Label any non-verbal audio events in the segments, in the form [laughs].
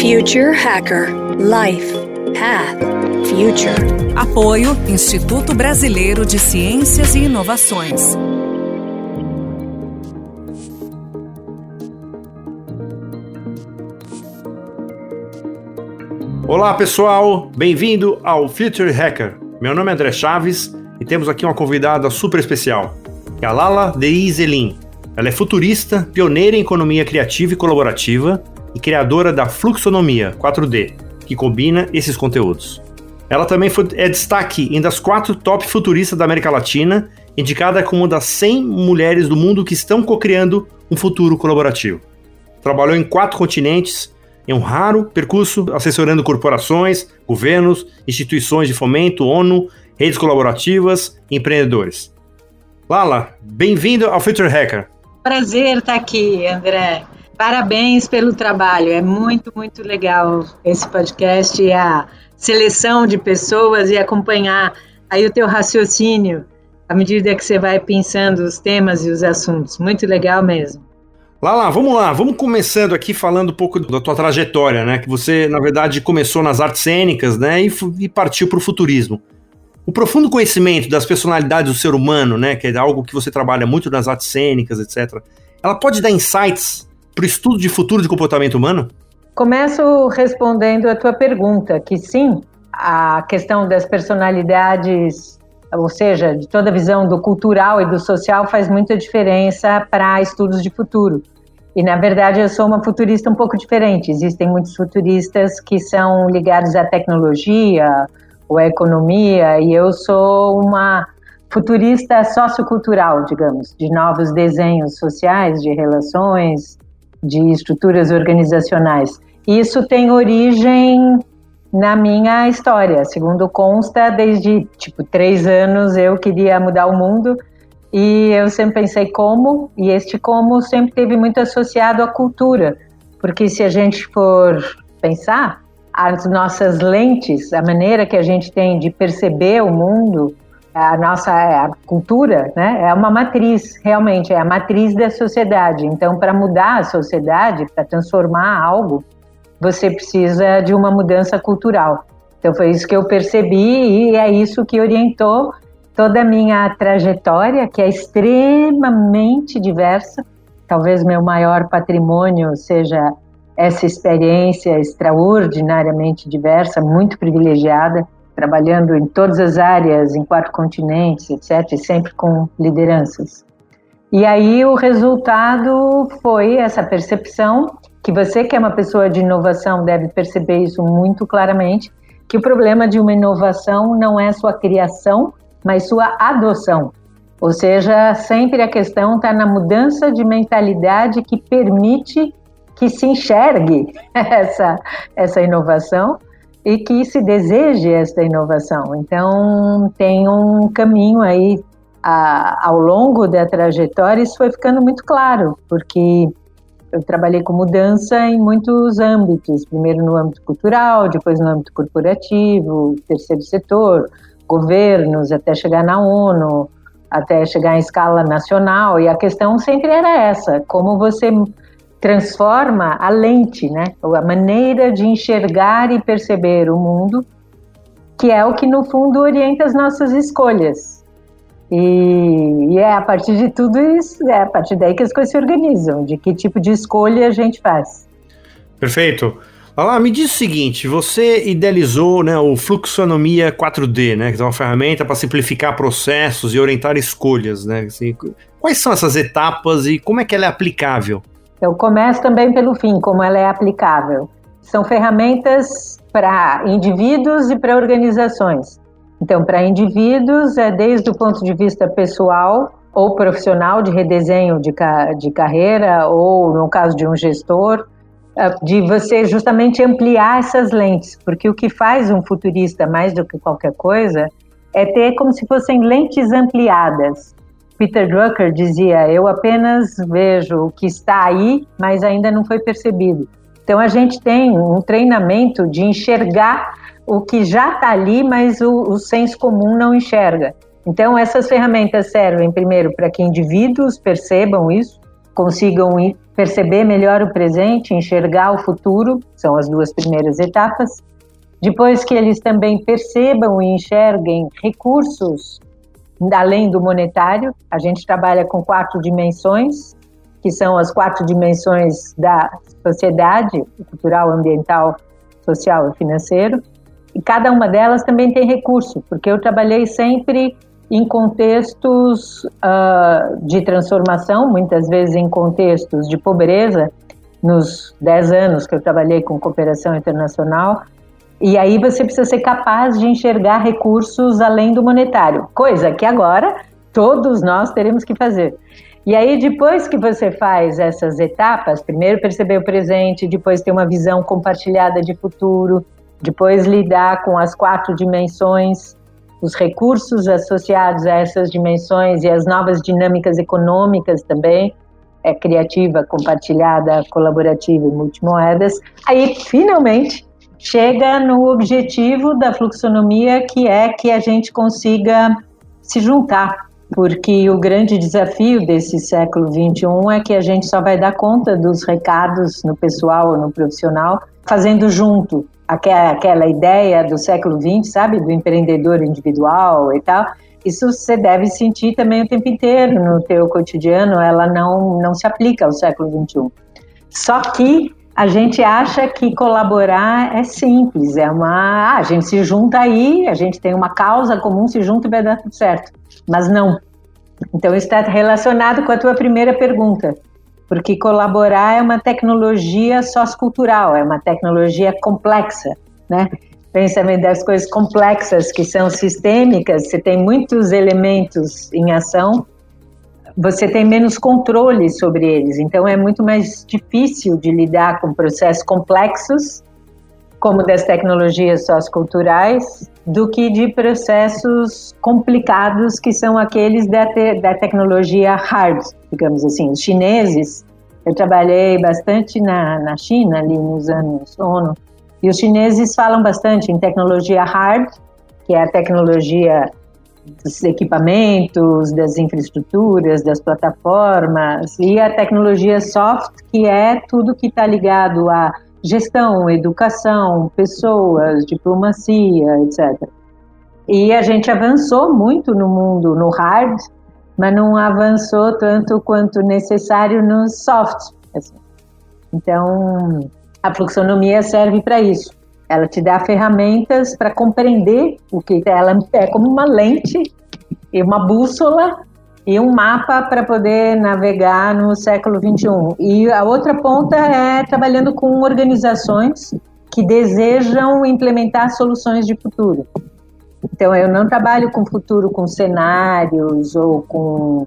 Future Hacker Life Path Future. Apoio Instituto Brasileiro de Ciências e Inovações. Olá pessoal, bem-vindo ao Future Hacker. Meu nome é André Chaves e temos aqui uma convidada super especial, que é a Lala Deizelin. Ela é futurista, pioneira em economia criativa e colaborativa e criadora da Fluxonomia 4D, que combina esses conteúdos. Ela também foi, é destaque em das quatro top futuristas da América Latina, indicada como uma das 100 mulheres do mundo que estão co-criando um futuro colaborativo. Trabalhou em quatro continentes, em um raro percurso assessorando corporações, governos, instituições de fomento, ONU, redes colaborativas e empreendedores. Lala, bem-vindo ao Future Hacker. Prazer estar aqui, André. Parabéns pelo trabalho. É muito, muito legal esse podcast e a seleção de pessoas e acompanhar aí o teu raciocínio à medida que você vai pensando os temas e os assuntos. Muito legal mesmo. Lá, lá, vamos lá, vamos começando aqui falando um pouco da tua trajetória, né? Que você, na verdade, começou nas artes cênicas, né? E, e partiu para o futurismo. O profundo conhecimento das personalidades do ser humano, né? Que é algo que você trabalha muito nas artes cênicas, etc. Ela pode dar insights para o estudo de futuro de comportamento humano? Começo respondendo a tua pergunta, que sim, a questão das personalidades, ou seja, de toda a visão do cultural e do social faz muita diferença para estudos de futuro. E na verdade eu sou uma futurista um pouco diferente. Existem muitos futuristas que são ligados à tecnologia ou à economia, e eu sou uma futurista sociocultural, digamos, de novos desenhos sociais, de relações, de estruturas organizacionais. Isso tem origem na minha história. Segundo consta, desde tipo três anos eu queria mudar o mundo e eu sempre pensei como, e este como sempre teve muito associado à cultura, porque se a gente for pensar, as nossas lentes, a maneira que a gente tem de perceber o mundo, a nossa a cultura, né, é uma matriz, realmente, é a matriz da sociedade. Então, para mudar a sociedade, para transformar algo, você precisa de uma mudança cultural. Então foi isso que eu percebi e é isso que orientou toda a minha trajetória, que é extremamente diversa. Talvez meu maior patrimônio seja essa experiência extraordinariamente diversa, muito privilegiada, trabalhando em todas as áreas, em quatro continentes, etc., e sempre com lideranças. E aí o resultado foi essa percepção que você que é uma pessoa de inovação deve perceber isso muito claramente, que o problema de uma inovação não é sua criação, mas sua adoção. Ou seja, sempre a questão está na mudança de mentalidade que permite que se enxergue [laughs] essa, essa inovação e que se deseje essa inovação. Então, tem um caminho aí a, ao longo da trajetória, isso foi ficando muito claro, porque eu trabalhei com mudança em muitos âmbitos, primeiro no âmbito cultural, depois no âmbito corporativo, terceiro setor, governos, até chegar na ONU, até chegar em escala nacional, e a questão sempre era essa, como você transforma a lente, né, a maneira de enxergar e perceber o mundo, que é o que no fundo orienta as nossas escolhas. E, e, é a partir de tudo isso, é a partir daí que as coisas se organizam, de que tipo de escolha a gente faz. Perfeito. Olá, me diz o seguinte, você idealizou né, o Fluxonomia 4D, né, que é uma ferramenta para simplificar processos e orientar escolhas. Né, assim, quais são essas etapas e como é que ela é aplicável? Eu começo também pelo fim, como ela é aplicável. São ferramentas para indivíduos e para organizações. Então, para indivíduos, é desde o ponto de vista pessoal ou profissional, de redesenho de, de carreira, ou no caso de um gestor, é, de você justamente ampliar essas lentes, porque o que faz um futurista mais do que qualquer coisa é ter como se fossem lentes ampliadas. Peter Drucker dizia: Eu apenas vejo o que está aí, mas ainda não foi percebido. Então a gente tem um treinamento de enxergar o que já está ali, mas o, o senso comum não enxerga. Então, essas ferramentas servem, primeiro, para que indivíduos percebam isso, consigam perceber melhor o presente, enxergar o futuro, são as duas primeiras etapas. Depois que eles também percebam e enxerguem recursos além do monetário, a gente trabalha com quatro dimensões, que são as quatro dimensões da sociedade, cultural, ambiental, social e financeiro. E cada uma delas também tem recurso, porque eu trabalhei sempre em contextos uh, de transformação, muitas vezes em contextos de pobreza, nos 10 anos que eu trabalhei com cooperação internacional. E aí você precisa ser capaz de enxergar recursos além do monetário, coisa que agora todos nós teremos que fazer. E aí, depois que você faz essas etapas, primeiro perceber o presente, depois ter uma visão compartilhada de futuro, depois lidar com as quatro dimensões, os recursos associados a essas dimensões e as novas dinâmicas econômicas também, é criativa, compartilhada, colaborativa e multimoedas. Aí, finalmente, chega no objetivo da fluxonomia, que é que a gente consiga se juntar, porque o grande desafio desse século 21 é que a gente só vai dar conta dos recados no pessoal ou no profissional fazendo junto, aquela ideia do século XX, sabe, do empreendedor individual e tal, isso você deve sentir também o tempo inteiro no teu cotidiano, ela não, não se aplica ao século XXI. Só que a gente acha que colaborar é simples, é uma, ah, a gente se junta aí, a gente tem uma causa comum, se junta e vai dar tudo certo. Mas não. Então isso está relacionado com a tua primeira pergunta porque colaborar é uma tecnologia sociocultural, é uma tecnologia complexa, né? Pensamento das coisas complexas que são sistêmicas, você tem muitos elementos em ação, você tem menos controle sobre eles, então é muito mais difícil de lidar com processos complexos, como das tecnologias socioculturais, do que de processos complicados que são aqueles da, te, da tecnologia hard, digamos assim. Os chineses, eu trabalhei bastante na, na China, ali nos anos ONU, e os chineses falam bastante em tecnologia hard, que é a tecnologia dos equipamentos, das infraestruturas, das plataformas, e a tecnologia soft, que é tudo que está ligado a gestão, educação, pessoas, diplomacia, etc. E a gente avançou muito no mundo, no hard, mas não avançou tanto quanto necessário no soft. Assim. Então, a fluxonomia serve para isso. Ela te dá ferramentas para compreender o que ela é como uma lente e uma bússola e um mapa para poder navegar no século 21. E a outra ponta é trabalhando com organizações que desejam implementar soluções de futuro. Então, eu não trabalho com futuro com cenários ou com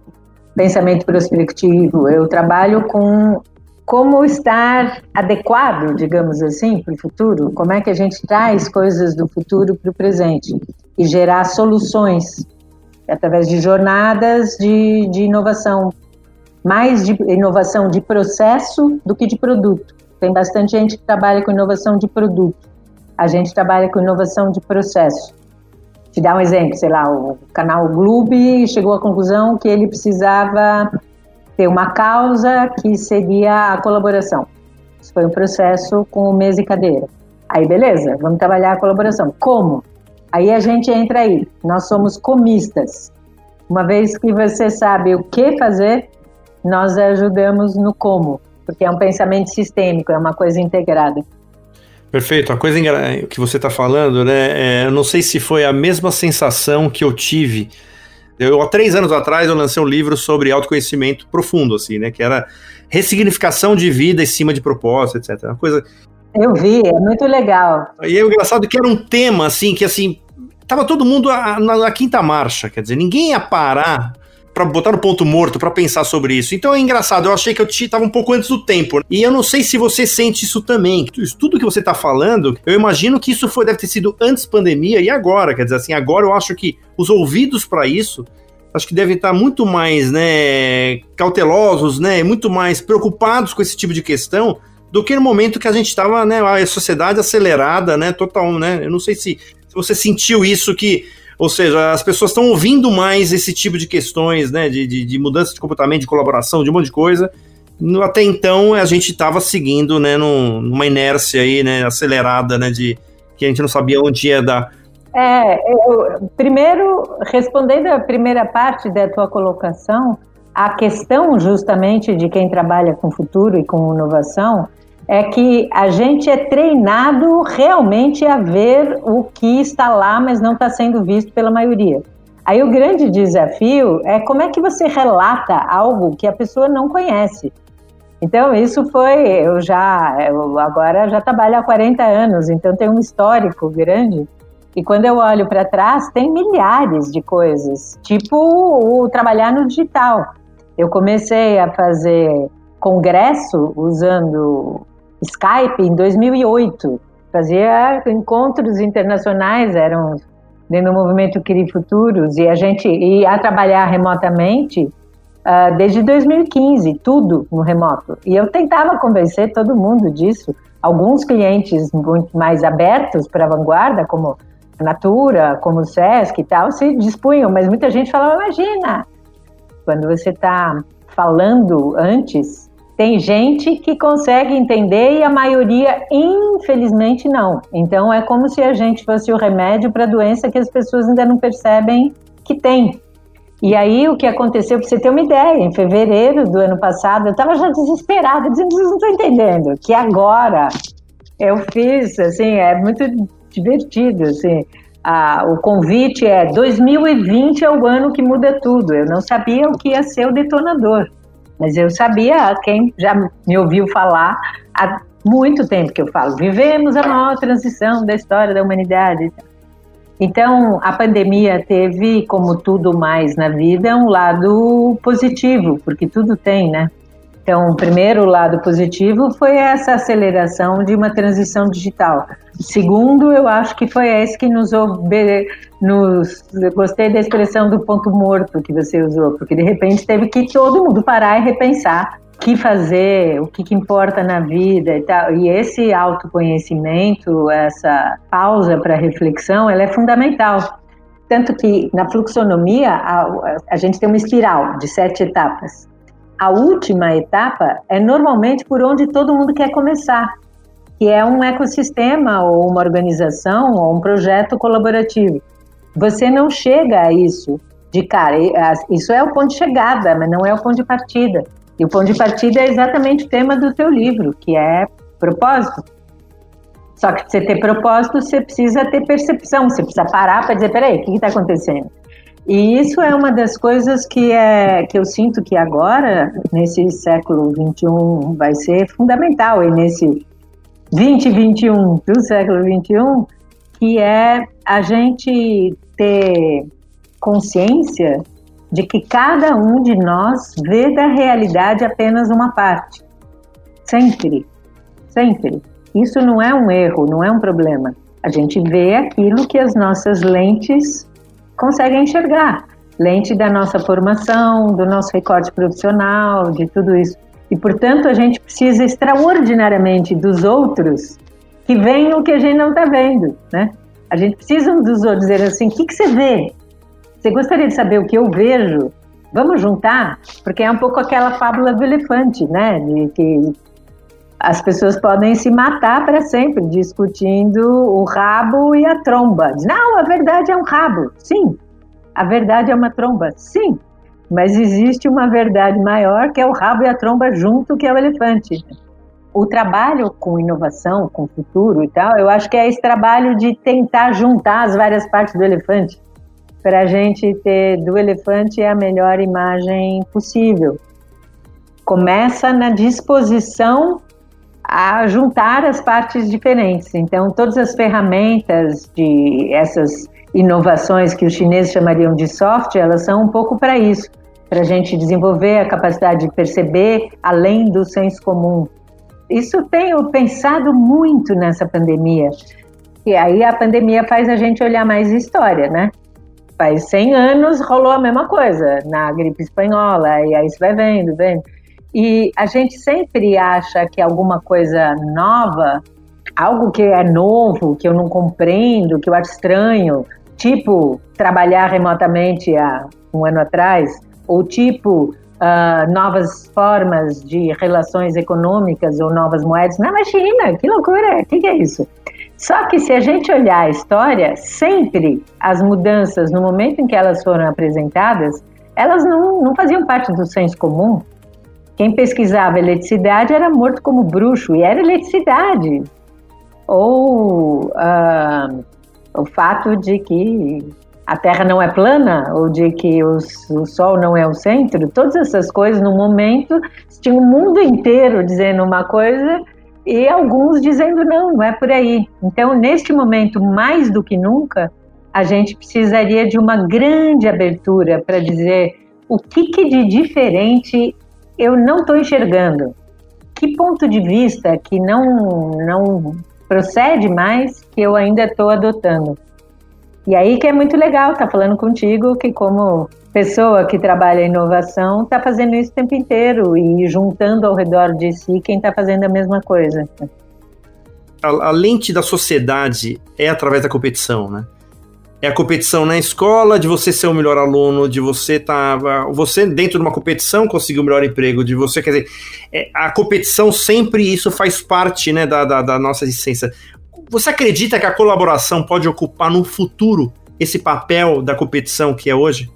pensamento prospectivo, eu trabalho com como estar adequado, digamos assim, para o futuro, como é que a gente traz coisas do futuro para o presente e gerar soluções através de jornadas de, de inovação, mais de inovação de processo do que de produto. Tem bastante gente que trabalha com inovação de produto. A gente trabalha com inovação de processo. Te dar um exemplo, sei lá, o canal Gloob chegou à conclusão que ele precisava ter uma causa que seria a colaboração. Isso foi um processo com mesa e cadeira. Aí, beleza, vamos trabalhar a colaboração. Como? Aí a gente entra aí. Nós somos comistas. Uma vez que você sabe o que fazer, nós ajudamos no como, porque é um pensamento sistêmico, é uma coisa integrada. Perfeito. A coisa que você está falando, né? É, eu não sei se foi a mesma sensação que eu tive. Eu, há três anos atrás, eu lancei um livro sobre autoconhecimento profundo, assim, né? Que era ressignificação de vida em cima de propósito, etc. Uma coisa. Eu vi, é muito legal. E é engraçado que era um tema, assim, que assim, Tava todo mundo na, na quinta marcha, quer dizer, ninguém ia parar para botar no ponto morto para pensar sobre isso. Então é engraçado, eu achei que eu estava um pouco antes do tempo. E eu não sei se você sente isso também. Tudo que você está falando, eu imagino que isso foi deve ter sido antes pandemia e agora, quer dizer assim, agora eu acho que os ouvidos para isso acho que devem estar muito mais, né, cautelosos, né, muito mais preocupados com esse tipo de questão do que no momento que a gente estava, né, a sociedade acelerada, né, total, né? Eu não sei se você sentiu isso que, ou seja, as pessoas estão ouvindo mais esse tipo de questões, né, de, de, de, mudança de comportamento, de colaboração, de um monte de coisa, até então a gente estava seguindo, né, num, numa inércia aí, né, acelerada, né, de que a gente não sabia onde ia dar. É, eu, primeiro, respondendo a primeira parte da tua colocação, a questão justamente de quem trabalha com futuro e com inovação é que a gente é treinado realmente a ver o que está lá, mas não está sendo visto pela maioria. Aí o grande desafio é como é que você relata algo que a pessoa não conhece. Então isso foi, eu já, eu agora já trabalho há 40 anos, então tem um histórico grande. E quando eu olho para trás, tem milhares de coisas, tipo o trabalhar no digital. Eu comecei a fazer congresso usando Skype em 2008. Fazia encontros internacionais, eram dentro do movimento Crie Futuros, e a gente ia trabalhar remotamente uh, desde 2015, tudo no remoto. E eu tentava convencer todo mundo disso. Alguns clientes muito mais abertos para a vanguarda, como a Natura, como o Sesc e tal, se dispunham, mas muita gente falava: imagina, quando você está falando antes, tem gente que consegue entender e a maioria, infelizmente, não. Então é como se a gente fosse o remédio para a doença que as pessoas ainda não percebem que tem. E aí o que aconteceu, para você ter uma ideia, em fevereiro do ano passado, eu estava já desesperada, dizendo, vocês não estão entendendo, que agora eu fiz, assim, é muito divertido, assim, ah, o convite é 2020 é o ano que muda tudo. Eu não sabia o que ia ser o detonador. Mas eu sabia, quem já me ouviu falar há muito tempo que eu falo, vivemos a maior transição da história da humanidade. Então, a pandemia teve, como tudo mais na vida, um lado positivo, porque tudo tem, né? Então, o primeiro lado positivo foi essa aceleração de uma transição digital. Segundo, eu acho que foi esse que nos, gostei da expressão do ponto morto que você usou, porque de repente teve que todo mundo parar e repensar o que fazer, o que, que importa na vida e tal. E esse autoconhecimento, essa pausa para reflexão, ela é fundamental. Tanto que na fluxonomia a, a gente tem uma espiral de sete etapas a última etapa é normalmente por onde todo mundo quer começar, que é um ecossistema ou uma organização ou um projeto colaborativo. Você não chega a isso de cara, isso é o ponto de chegada, mas não é o ponto de partida. E o ponto de partida é exatamente o tema do teu livro, que é propósito. Só que para você ter propósito, você precisa ter percepção, você precisa parar para dizer, peraí, o que está acontecendo? E isso é uma das coisas que, é, que eu sinto que agora, nesse século XXI, vai ser fundamental, e nesse 2021 do século XXI, que é a gente ter consciência de que cada um de nós vê da realidade apenas uma parte. Sempre. Sempre. Isso não é um erro, não é um problema. A gente vê aquilo que as nossas lentes conseguem enxergar. Lente da nossa formação, do nosso recorte profissional, de tudo isso. E, portanto, a gente precisa extraordinariamente dos outros que veem o que a gente não está vendo, né? A gente precisa dos outros dizer assim, o que, que você vê? Você gostaria de saber o que eu vejo? Vamos juntar? Porque é um pouco aquela fábula do elefante, né? De que as pessoas podem se matar para sempre discutindo o rabo e a tromba. Não, a verdade é um rabo. Sim. A verdade é uma tromba. Sim. Mas existe uma verdade maior que é o rabo e a tromba junto, que é o elefante. O trabalho com inovação, com futuro e tal, eu acho que é esse trabalho de tentar juntar as várias partes do elefante para a gente ter do elefante a melhor imagem possível. Começa na disposição a juntar as partes diferentes. Então, todas as ferramentas de essas inovações que os chineses chamariam de soft, elas são um pouco para isso, para a gente desenvolver a capacidade de perceber além do senso comum. Isso tenho pensado muito nessa pandemia. E aí a pandemia faz a gente olhar mais história, né? Faz 100 anos rolou a mesma coisa na gripe espanhola, e aí você vai vendo, vendo. E a gente sempre acha que alguma coisa nova, algo que é novo, que eu não compreendo, que eu acho estranho, tipo trabalhar remotamente há um ano atrás, ou tipo uh, novas formas de relações econômicas ou novas moedas. Não, imagina, que loucura, o que, que é isso? Só que se a gente olhar a história, sempre as mudanças, no momento em que elas foram apresentadas, elas não, não faziam parte do senso comum. Quem pesquisava eletricidade era morto como bruxo, e era eletricidade. Ou uh, o fato de que a Terra não é plana, ou de que o, o Sol não é o centro, todas essas coisas, no momento, tinha o mundo inteiro dizendo uma coisa e alguns dizendo não, não é por aí. Então, neste momento, mais do que nunca, a gente precisaria de uma grande abertura para dizer o que, que de diferente eu não estou enxergando. Que ponto de vista que não, não procede mais que eu ainda estou adotando. E aí que é muito legal estar tá falando contigo, que como pessoa que trabalha inovação está fazendo isso o tempo inteiro e juntando ao redor de si quem está fazendo a mesma coisa. A, a, lente da sociedade é através da competição, né? É a competição na escola, de você ser o melhor aluno, de você estar. Tá, você, dentro de uma competição, conseguir o melhor emprego, de você. Quer dizer, é, a competição sempre isso faz parte né, da, da, da nossa existência. Você acredita que a colaboração pode ocupar no futuro esse papel da competição que é hoje?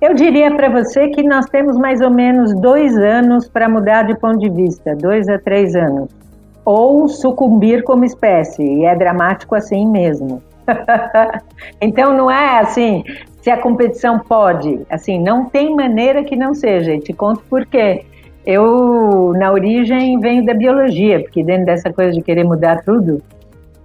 Eu diria para você que nós temos mais ou menos dois anos para mudar de ponto de vista, dois a três anos. Ou sucumbir como espécie, e é dramático assim mesmo. [laughs] então não é assim, se a competição pode, assim, não tem maneira que não seja. E te conto por quê. Eu, na origem, venho da biologia, porque dentro dessa coisa de querer mudar tudo,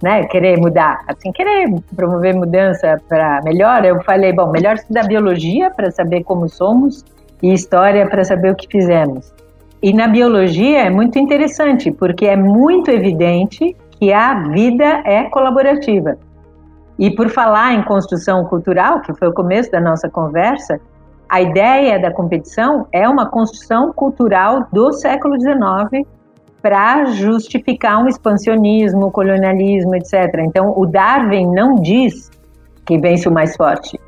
né, querer mudar, assim, querer promover mudança para melhor, eu falei, bom, melhor estudar biologia para saber como somos e história para saber o que fizemos. E na biologia é muito interessante, porque é muito evidente que a vida é colaborativa. E por falar em construção cultural, que foi o começo da nossa conversa, a ideia da competição é uma construção cultural do século XIX para justificar um expansionismo, colonialismo, etc. Então, o Darwin não diz que vence o mais forte.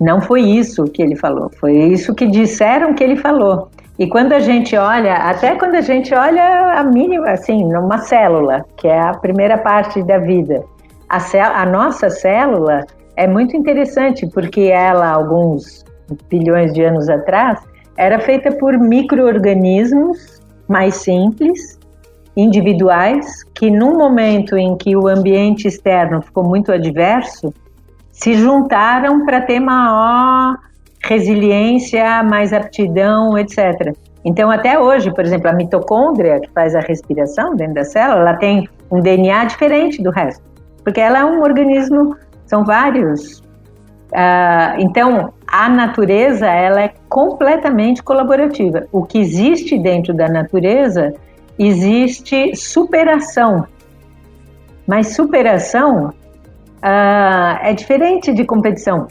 Não foi isso que ele falou, foi isso que disseram que ele falou. E quando a gente olha, até quando a gente olha a mínima, assim, numa célula, que é a primeira parte da vida, a, a nossa célula é muito interessante, porque ela, alguns bilhões de anos atrás, era feita por micro-organismos mais simples, individuais, que num momento em que o ambiente externo ficou muito adverso, se juntaram para ter maior resiliência, mais aptidão, etc. Então, até hoje, por exemplo, a mitocôndria, que faz a respiração dentro da célula, ela tem um DNA diferente do resto, porque ela é um organismo, são vários. Uh, então, a natureza ela é completamente colaborativa. O que existe dentro da natureza existe superação, mas superação uh, é diferente de competição.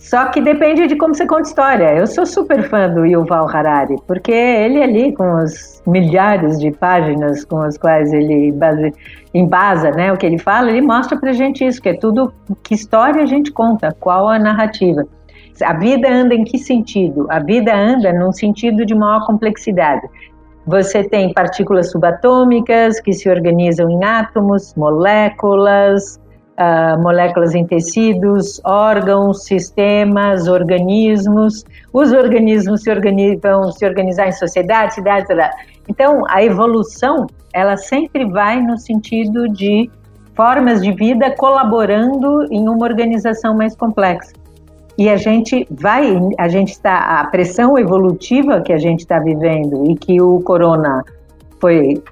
Só que depende de como você conta história. Eu sou super fã do Yuval Harari, porque ele ali, com os milhares de páginas com as quais ele base, embasa né, o que ele fala, ele mostra pra gente isso, que é tudo, que história a gente conta, qual a narrativa. A vida anda em que sentido? A vida anda num sentido de maior complexidade. Você tem partículas subatômicas que se organizam em átomos, moléculas, uh, moléculas em tecidos, órgãos, sistemas, organismos. Os organismos se organizam, se organizar em sociedades, cidades. Então, a evolução, ela sempre vai no sentido de formas de vida colaborando em uma organização mais complexa e a gente vai, a gente está, a pressão evolutiva que a gente está vivendo e que o corona foi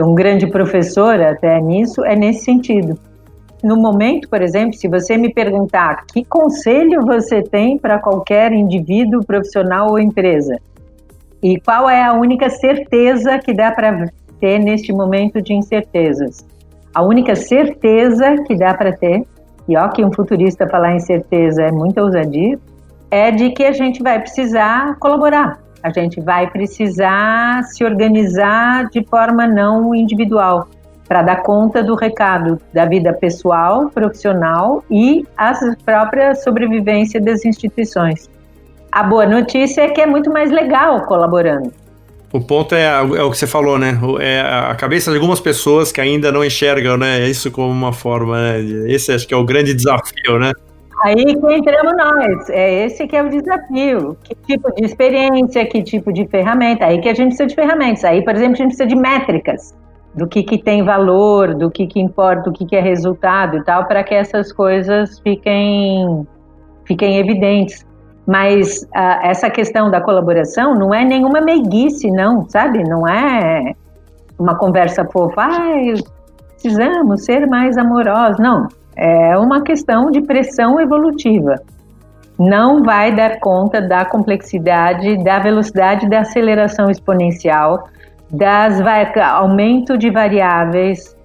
um grande professor até nisso, é nesse sentido. No momento, por exemplo, se você me perguntar que conselho você tem para qualquer indivíduo, profissional ou empresa, e qual é a única certeza que dá para ter neste momento de incertezas? A única certeza que dá para ter e ó que um futurista falar em certeza é muita ousadia, é de que a gente vai precisar colaborar, a gente vai precisar se organizar de forma não individual para dar conta do recado da vida pessoal, profissional e a própria sobrevivência das instituições. A boa notícia é que é muito mais legal colaborando. O ponto é, é, o que você falou, né? É a cabeça de algumas pessoas que ainda não enxergam, né? Isso como uma forma, né? Esse acho que é o grande desafio, né? Aí que entramos nós. É esse que é o desafio. Que tipo de experiência, que tipo de ferramenta. Aí que a gente precisa de ferramentas. Aí, por exemplo, a gente precisa de métricas do que, que tem valor, do que, que importa, do que, que é resultado e tal, para que essas coisas fiquem, fiquem evidentes. Mas uh, essa questão da colaboração não é nenhuma meiguice, não, sabe? Não é uma conversa fofa, ah, precisamos ser mais amorosos. Não, é uma questão de pressão evolutiva. Não vai dar conta da complexidade, da velocidade da aceleração exponencial, das aumento de variáveis,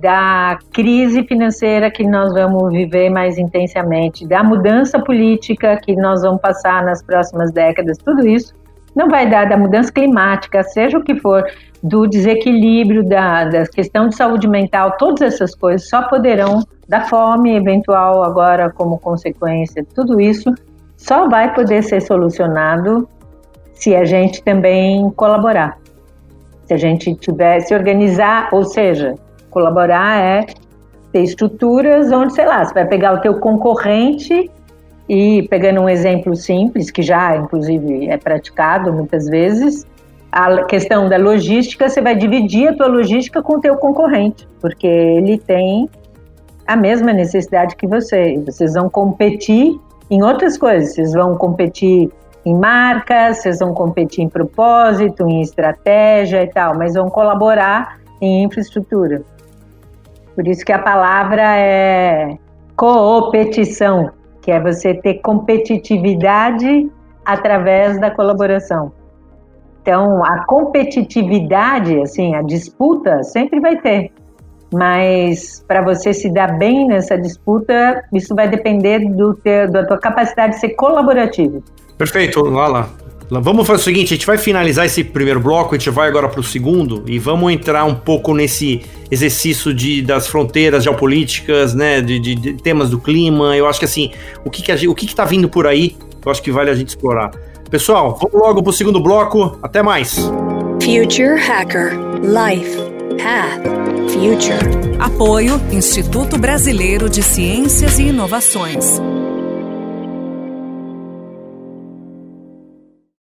da crise financeira que nós vamos viver mais intensamente, da mudança política que nós vamos passar nas próximas décadas, tudo isso não vai dar da mudança climática, seja o que for, do desequilíbrio da, da questão de saúde mental, todas essas coisas só poderão, da fome eventual agora como consequência, tudo isso só vai poder ser solucionado se a gente também colaborar. Se a gente tiver se organizar, ou seja, Colaborar é ter estruturas onde, sei lá, você vai pegar o teu concorrente e pegando um exemplo simples que já inclusive é praticado muitas vezes, a questão da logística, você vai dividir a tua logística com o teu concorrente, porque ele tem a mesma necessidade que você. Vocês vão competir em outras coisas, vocês vão competir em marcas, vocês vão competir em propósito, em estratégia e tal, mas vão colaborar em infraestrutura. Por isso que a palavra é coopetição, que é você ter competitividade através da colaboração. Então, a competitividade, assim, a disputa sempre vai ter. Mas para você se dar bem nessa disputa, isso vai depender do teu, da tua capacidade de ser colaborativo. Perfeito, Lala. Vamos fazer o seguinte, a gente vai finalizar esse primeiro bloco, a gente vai agora para o segundo e vamos entrar um pouco nesse exercício de, das fronteiras geopolíticas, né, de, de, de temas do clima. Eu acho que assim, o que, que a, o que está vindo por aí, eu acho que vale a gente explorar. Pessoal, vamos logo para o segundo bloco. Até mais. Future Hacker Life Path Future. Apoio Instituto Brasileiro de Ciências e Inovações.